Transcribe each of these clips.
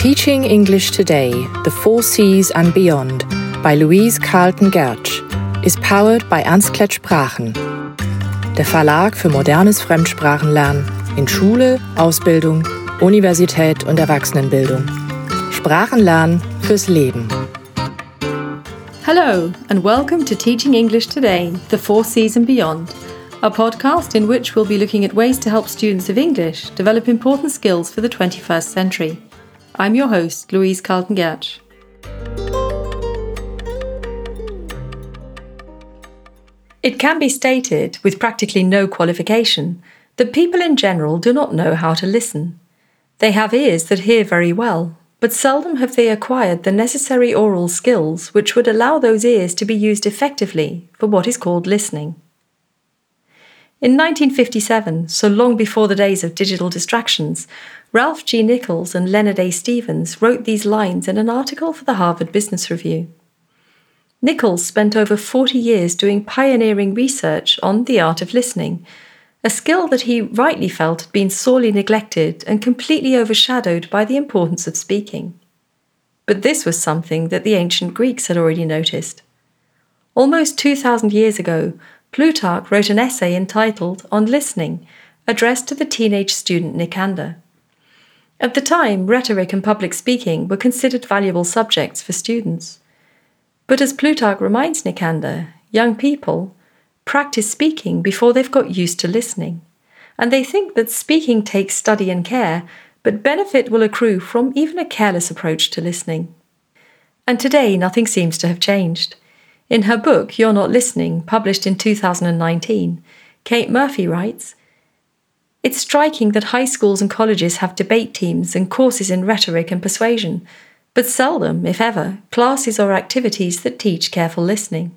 Teaching English Today, The Four Cs and Beyond by Louise Carlton Gertsch is powered by Ernst Klett Sprachen, der Verlag für modernes Fremdsprachenlernen in Schule, Ausbildung, Universität und Erwachsenenbildung. Sprachenlernen fürs Leben. Hello, and welcome to Teaching English Today, The Four Cs and Beyond, a podcast in which we'll be looking at ways to help students of English develop important skills for the 21st century. I'm your host, Louise Carlton Gertsch. It can be stated, with practically no qualification, that people in general do not know how to listen. They have ears that hear very well, but seldom have they acquired the necessary oral skills which would allow those ears to be used effectively for what is called listening. In 1957, so long before the days of digital distractions, Ralph G. Nichols and Leonard A. Stevens wrote these lines in an article for the Harvard Business Review. Nichols spent over 40 years doing pioneering research on the art of listening, a skill that he rightly felt had been sorely neglected and completely overshadowed by the importance of speaking. But this was something that the ancient Greeks had already noticed. Almost 2,000 years ago, Plutarch wrote an essay entitled On Listening, addressed to the teenage student Nicander. At the time, rhetoric and public speaking were considered valuable subjects for students. But as Plutarch reminds Nicander, young people practice speaking before they've got used to listening, and they think that speaking takes study and care, but benefit will accrue from even a careless approach to listening. And today, nothing seems to have changed. In her book, You're Not Listening, published in 2019, Kate Murphy writes it's striking that high schools and colleges have debate teams and courses in rhetoric and persuasion, but seldom, if ever, classes or activities that teach careful listening.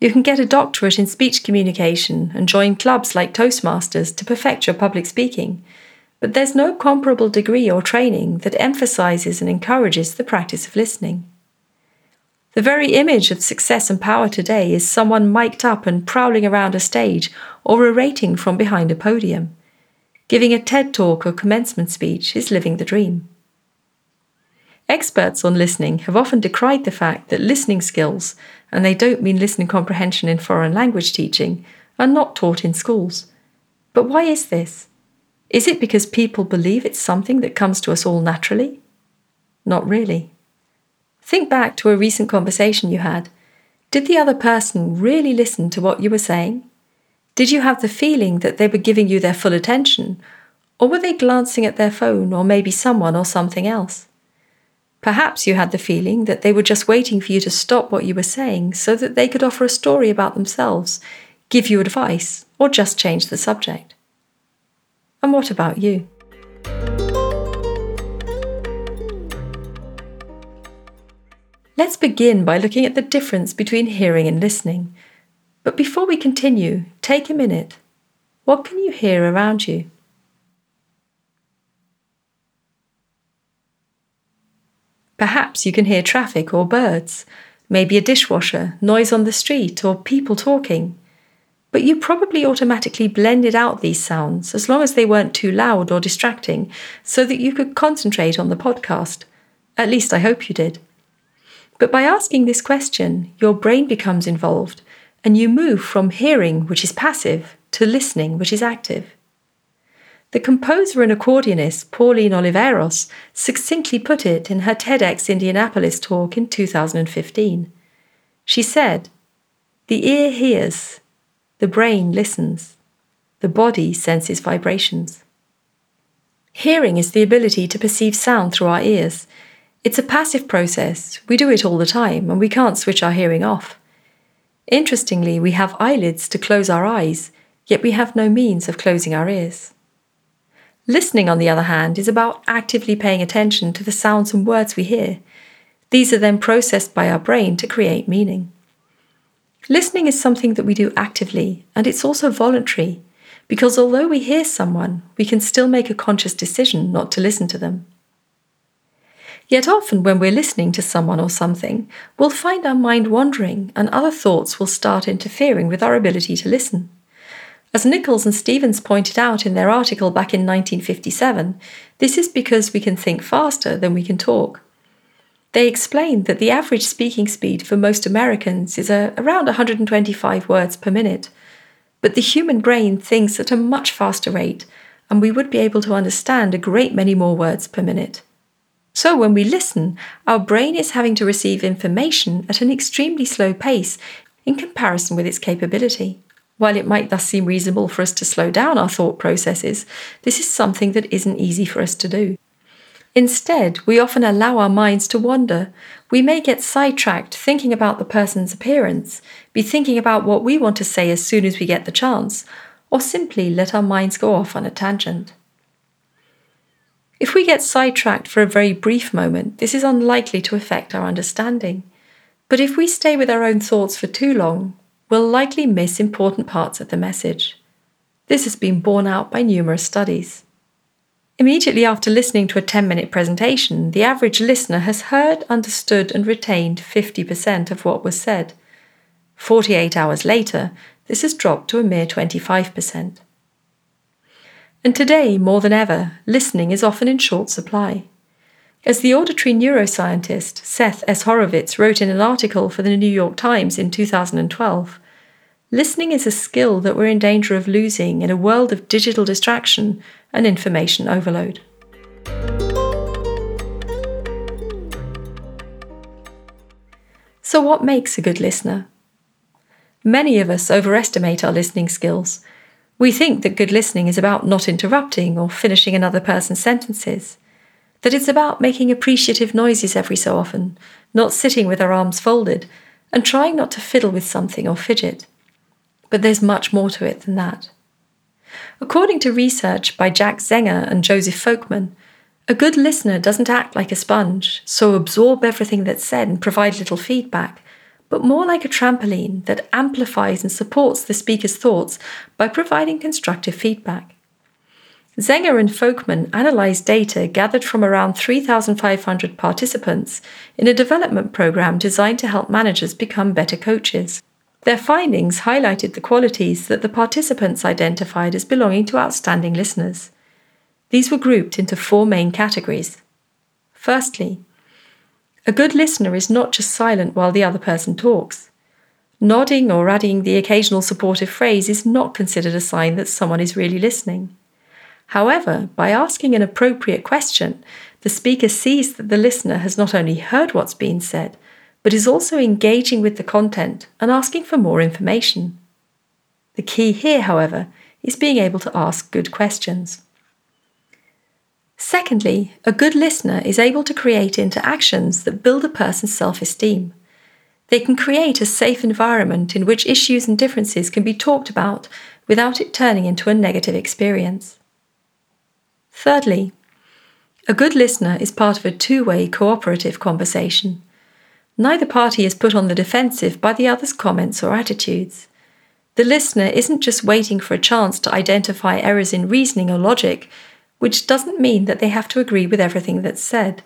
You can get a doctorate in speech communication and join clubs like Toastmasters to perfect your public speaking, but there's no comparable degree or training that emphasizes and encourages the practice of listening. The very image of success and power today is someone mic'd up and prowling around a stage or orating from behind a podium. Giving a TED talk or commencement speech is living the dream. Experts on listening have often decried the fact that listening skills, and they don't mean listening comprehension in foreign language teaching, are not taught in schools. But why is this? Is it because people believe it's something that comes to us all naturally? Not really. Think back to a recent conversation you had. Did the other person really listen to what you were saying? Did you have the feeling that they were giving you their full attention? Or were they glancing at their phone or maybe someone or something else? Perhaps you had the feeling that they were just waiting for you to stop what you were saying so that they could offer a story about themselves, give you advice, or just change the subject. And what about you? Let's begin by looking at the difference between hearing and listening. But before we continue, take a minute. What can you hear around you? Perhaps you can hear traffic or birds, maybe a dishwasher, noise on the street, or people talking. But you probably automatically blended out these sounds as long as they weren't too loud or distracting so that you could concentrate on the podcast. At least I hope you did. But by asking this question, your brain becomes involved and you move from hearing, which is passive, to listening, which is active. The composer and accordionist Pauline Oliveros succinctly put it in her TEDx Indianapolis talk in 2015. She said, The ear hears, the brain listens, the body senses vibrations. Hearing is the ability to perceive sound through our ears it's a passive process. We do it all the time, and we can't switch our hearing off. Interestingly, we have eyelids to close our eyes, yet we have no means of closing our ears. Listening, on the other hand, is about actively paying attention to the sounds and words we hear. These are then processed by our brain to create meaning. Listening is something that we do actively, and it's also voluntary, because although we hear someone, we can still make a conscious decision not to listen to them. Yet often, when we're listening to someone or something, we'll find our mind wandering and other thoughts will start interfering with our ability to listen. As Nichols and Stevens pointed out in their article back in 1957, this is because we can think faster than we can talk. They explained that the average speaking speed for most Americans is around 125 words per minute, but the human brain thinks at a much faster rate, and we would be able to understand a great many more words per minute. So, when we listen, our brain is having to receive information at an extremely slow pace in comparison with its capability. While it might thus seem reasonable for us to slow down our thought processes, this is something that isn't easy for us to do. Instead, we often allow our minds to wander. We may get sidetracked thinking about the person's appearance, be thinking about what we want to say as soon as we get the chance, or simply let our minds go off on a tangent. If we get sidetracked for a very brief moment, this is unlikely to affect our understanding. But if we stay with our own thoughts for too long, we'll likely miss important parts of the message. This has been borne out by numerous studies. Immediately after listening to a 10 minute presentation, the average listener has heard, understood, and retained 50% of what was said. 48 hours later, this has dropped to a mere 25%. And today, more than ever, listening is often in short supply. As the auditory neuroscientist Seth S. Horowitz wrote in an article for the New York Times in 2012, listening is a skill that we're in danger of losing in a world of digital distraction and information overload. So, what makes a good listener? Many of us overestimate our listening skills we think that good listening is about not interrupting or finishing another person's sentences, that it's about making appreciative noises every so often, not sitting with our arms folded, and trying not to fiddle with something or fidget. But there's much more to it than that. According to research by Jack Zenger and Joseph Folkman, a good listener doesn't act like a sponge, so absorb everything that's said and provide little feedback, but more like a trampoline that amplifies and supports the speaker's thoughts by providing constructive feedback. Zenger and Folkman analyzed data gathered from around 3,500 participants in a development program designed to help managers become better coaches. Their findings highlighted the qualities that the participants identified as belonging to outstanding listeners. These were grouped into four main categories. Firstly, a good listener is not just silent while the other person talks. Nodding or adding the occasional supportive phrase is not considered a sign that someone is really listening. However, by asking an appropriate question, the speaker sees that the listener has not only heard what's been said, but is also engaging with the content and asking for more information. The key here, however, is being able to ask good questions. Secondly, a good listener is able to create interactions that build a person's self esteem. They can create a safe environment in which issues and differences can be talked about without it turning into a negative experience. Thirdly, a good listener is part of a two way cooperative conversation. Neither party is put on the defensive by the other's comments or attitudes. The listener isn't just waiting for a chance to identify errors in reasoning or logic which doesn't mean that they have to agree with everything that's said.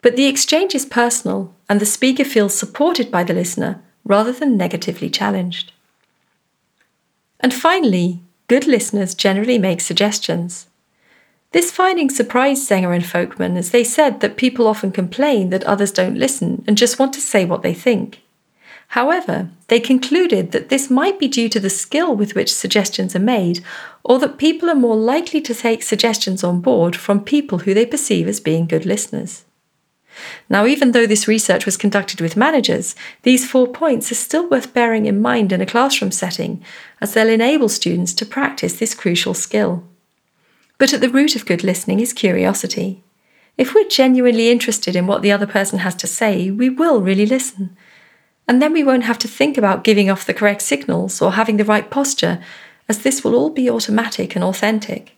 But the exchange is personal, and the speaker feels supported by the listener rather than negatively challenged. And finally, good listeners generally make suggestions. This finding surprised Zenger and Folkman as they said that people often complain that others don't listen and just want to say what they think. However, they concluded that this might be due to the skill with which suggestions are made, or that people are more likely to take suggestions on board from people who they perceive as being good listeners. Now, even though this research was conducted with managers, these four points are still worth bearing in mind in a classroom setting, as they'll enable students to practice this crucial skill. But at the root of good listening is curiosity. If we're genuinely interested in what the other person has to say, we will really listen and then we won't have to think about giving off the correct signals or having the right posture, as this will all be automatic and authentic.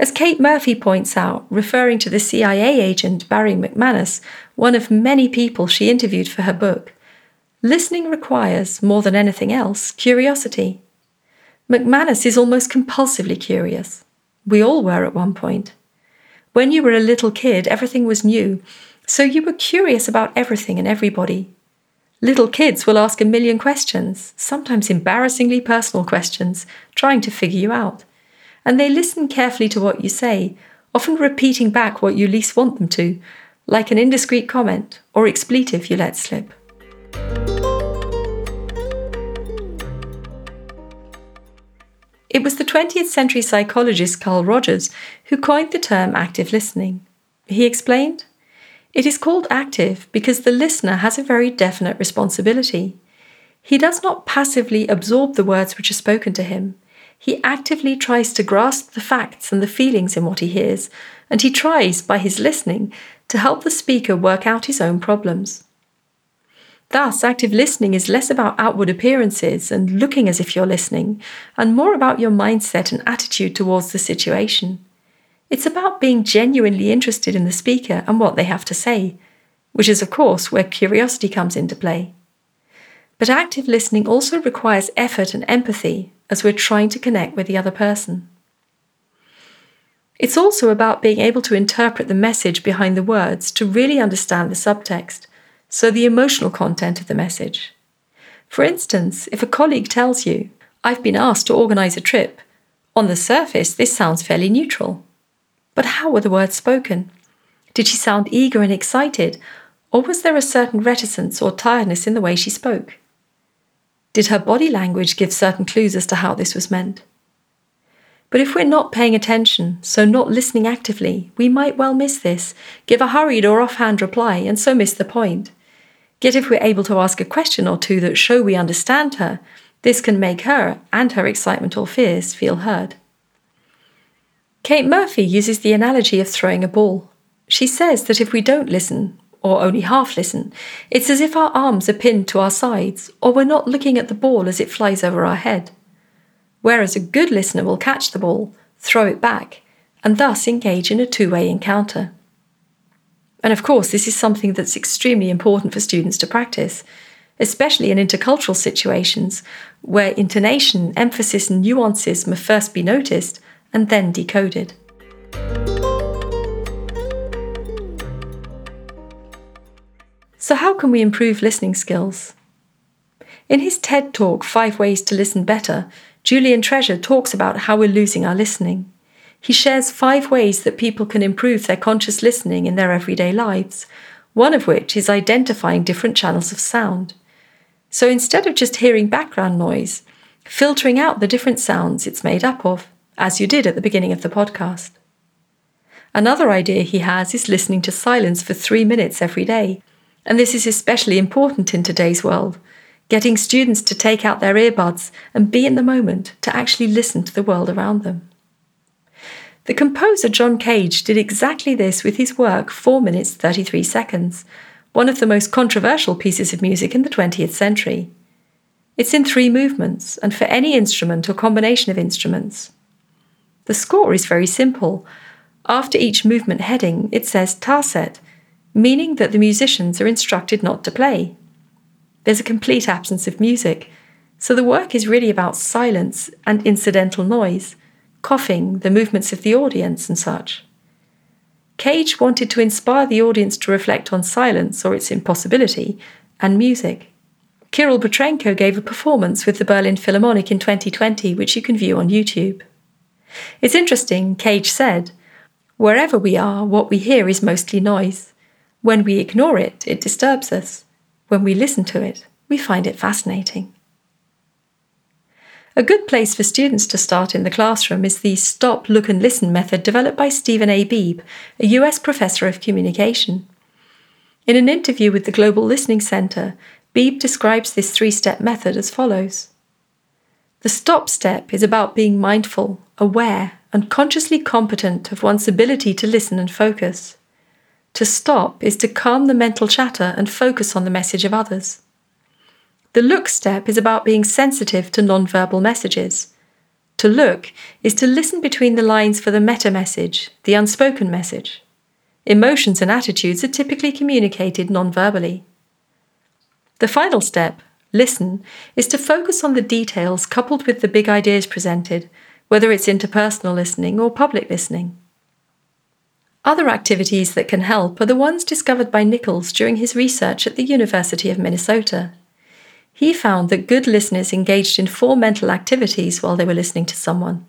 As Kate Murphy points out, referring to the CIA agent Barry McManus, one of many people she interviewed for her book, listening requires, more than anything else, curiosity. McManus is almost compulsively curious. We all were at one point. When you were a little kid, everything was new, so you were curious about everything and everybody, Little kids will ask a million questions, sometimes embarrassingly personal questions, trying to figure you out. And they listen carefully to what you say, often repeating back what you least want them to, like an indiscreet comment or expletive you let slip. It was the 20th century psychologist Carl Rogers who coined the term active listening. He explained It is called active because the listener has a very definite responsibility. He does not passively absorb the words which are spoken to him. He actively tries to grasp the facts and the feelings in what he hears, and he tries, by his listening, to help the speaker work out his own problems. Thus, active listening is less about outward appearances and looking as if you're listening, and more about your mindset and attitude towards the situation. It's about being genuinely interested in the speaker and what they have to say, which is, of course, where curiosity comes into play. But active listening also requires effort and empathy as we're trying to connect with the other person. It's also about being able to interpret the message behind the words to really understand the subtext, so the emotional content of the message. For instance, if a colleague tells you, I've been asked to organise a trip, on the surface this sounds fairly neutral. But how were the words spoken? Did she sound eager and excited, or was there a certain reticence or tiredness in the way she spoke? Did her body language give certain clues as to how this was meant? But if we're not paying attention, so not listening actively, we might well miss this, give a hurried or offhand reply, and so miss the point. Yet if we're able to ask a question or two that show we understand her, this can make her and her excitement or fears feel heard. Kate Murphy uses the analogy of throwing a ball. She says that if we don't listen, or only half listen. It's as if our arms are pinned to our sides, or we're not looking at the ball as it flies over our head. Whereas a good listener will catch the ball, throw it back, and thus engage in a two way encounter. And of course, this is something that's extremely important for students to practice, especially in intercultural situations where intonation, emphasis, and nuances must first be noticed and then decoded. So, how can we improve listening skills? In his TED talk, Five Ways to Listen Better, Julian Treasure talks about how we're losing our listening. He shares five ways that people can improve their conscious listening in their everyday lives, one of which is identifying different channels of sound. So instead of just hearing background noise, filtering out the different sounds it's made up of, as you did at the beginning of the podcast. Another idea he has is listening to silence for three minutes every day and this is especially important in today's world, getting students to take out their earbuds and be in the moment to actually listen to the world around them. The composer John Cage did exactly this with his work 4 minutes 33 seconds, one of the most controversial pieces of music in the 20th century. It's in three movements, and for any instrument or combination of instruments. The score is very simple. After each movement heading, it says Tacet, meaning that the musicians are instructed not to play. There's a complete absence of music, so the work is really about silence and incidental noise, coughing, the movements of the audience, and such. Cage wanted to inspire the audience to reflect on silence or its impossibility and music. Kirill Petrenko gave a performance with the Berlin Philharmonic in 2020, which you can view on YouTube. It's interesting, Cage said, wherever we are, what we hear is mostly noise. When we ignore it, it disturbs us. When we listen to it, we find it fascinating. A good place for students to start in the classroom is the Stop, Look and Listen method developed by Stephen A. Beebe, a US professor of communication. In an interview with the Global Listening Center, Beebe describes this three step method as follows The stop step is about being mindful, aware, and consciously competent of one's ability to listen and focus. To stop is to calm the mental chatter and focus on the message of others. The look step is about being sensitive to nonverbal messages. To look is to listen between the lines for the meta message, the unspoken message. Emotions and attitudes are typically communicated nonverbally. The final step, listen, is to focus on the details coupled with the big ideas presented, whether it's interpersonal listening or public listening. Other activities that can help are the ones discovered by Nichols during his research at the University of Minnesota. He found that good listeners engaged in four mental activities while they were listening to someone.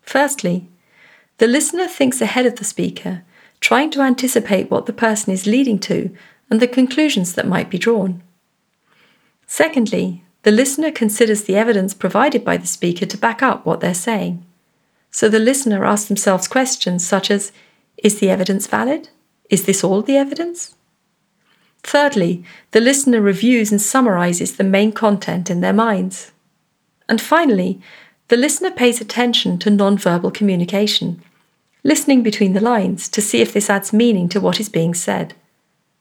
Firstly, the listener thinks ahead of the speaker, trying to anticipate what the person is leading to and the conclusions that might be drawn. Secondly, the listener considers the evidence provided by the speaker to back up what they're saying. So the listener asks themselves questions such as Is the evidence valid? Is this all the evidence? Thirdly, the listener reviews and summarizes the main content in their minds. And finally, the listener pays attention to nonverbal communication, listening between the lines to see if this adds meaning to what is being said.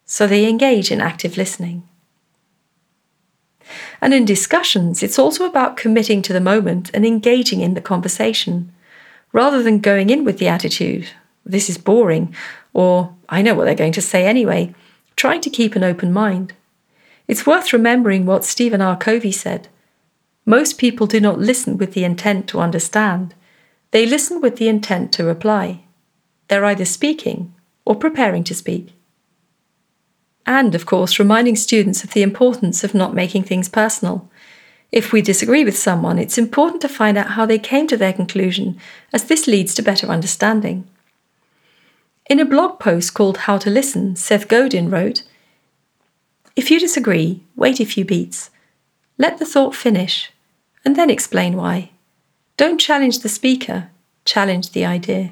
So they engage in active listening. And in discussions, it's also about committing to the moment and engaging in the conversation, rather than going in with the attitude, this is boring, or I know what they're going to say anyway, trying to keep an open mind. It's worth remembering what Stephen R. Covey said. Most people do not listen with the intent to understand, they listen with the intent to reply. They're either speaking or preparing to speak. And, of course, reminding students of the importance of not making things personal. If we disagree with someone, it's important to find out how they came to their conclusion, as this leads to better understanding. In a blog post called How to Listen, Seth Godin wrote If you disagree, wait a few beats. Let the thought finish, and then explain why. Don't challenge the speaker, challenge the idea.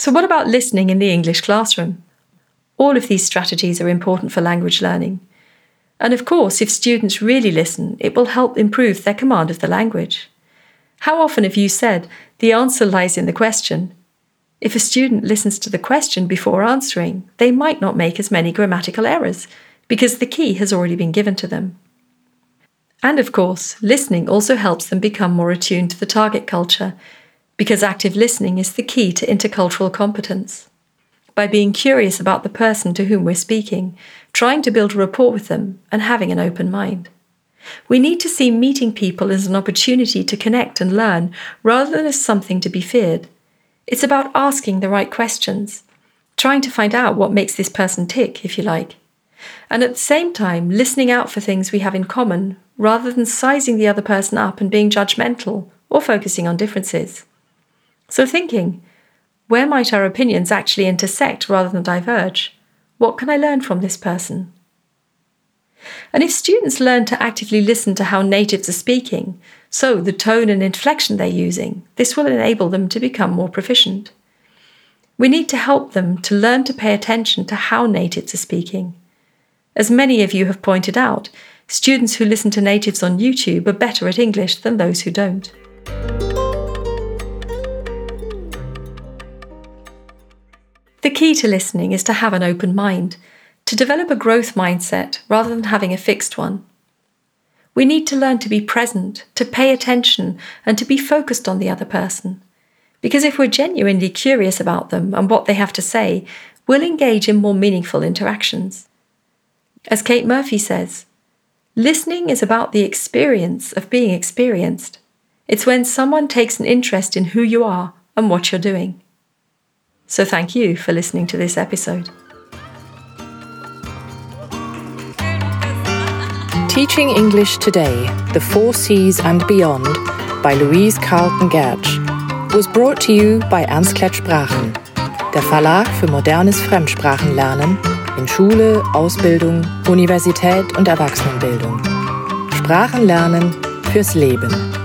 So, what about listening in the English classroom? All of these strategies are important for language learning. And of course, if students really listen, it will help improve their command of the language. How often have you said, the answer lies in the question? If a student listens to the question before answering, they might not make as many grammatical errors because the key has already been given to them. And of course, listening also helps them become more attuned to the target culture because active listening is the key to intercultural competence. By being curious about the person to whom we're speaking, trying to build a rapport with them, and having an open mind. We need to see meeting people as an opportunity to connect and learn rather than as something to be feared. It's about asking the right questions, trying to find out what makes this person tick, if you like. And at the same time, listening out for things we have in common rather than sizing the other person up and being judgmental or focusing on differences. So, thinking, where might our opinions actually intersect rather than diverge? What can I learn from this person? And if students learn to actively listen to how natives are speaking, so the tone and inflection they're using, this will enable them to become more proficient. We need to help them to learn to pay attention to how natives are speaking. As many of you have pointed out, students who listen to natives on YouTube are better at English than those who don't. The key to listening is to have an open mind, to develop a growth mindset rather than having a fixed one. We need to learn to be present, to pay attention, and to be focused on the other person. Because if we're genuinely curious about them and what they have to say, we'll engage in more meaningful interactions. As Kate Murphy says, listening is about the experience of being experienced. It's when someone takes an interest in who you are and what you're doing. So thank you for listening to this episode. Teaching English Today The Four Cs and Beyond by Louise Carlton Gertsch was brought to you by Ernst Klett Sprachen, der Verlag für modernes Fremdsprachenlernen in Schule, Ausbildung, Universität und Erwachsenenbildung. Sprachenlernen fürs Leben.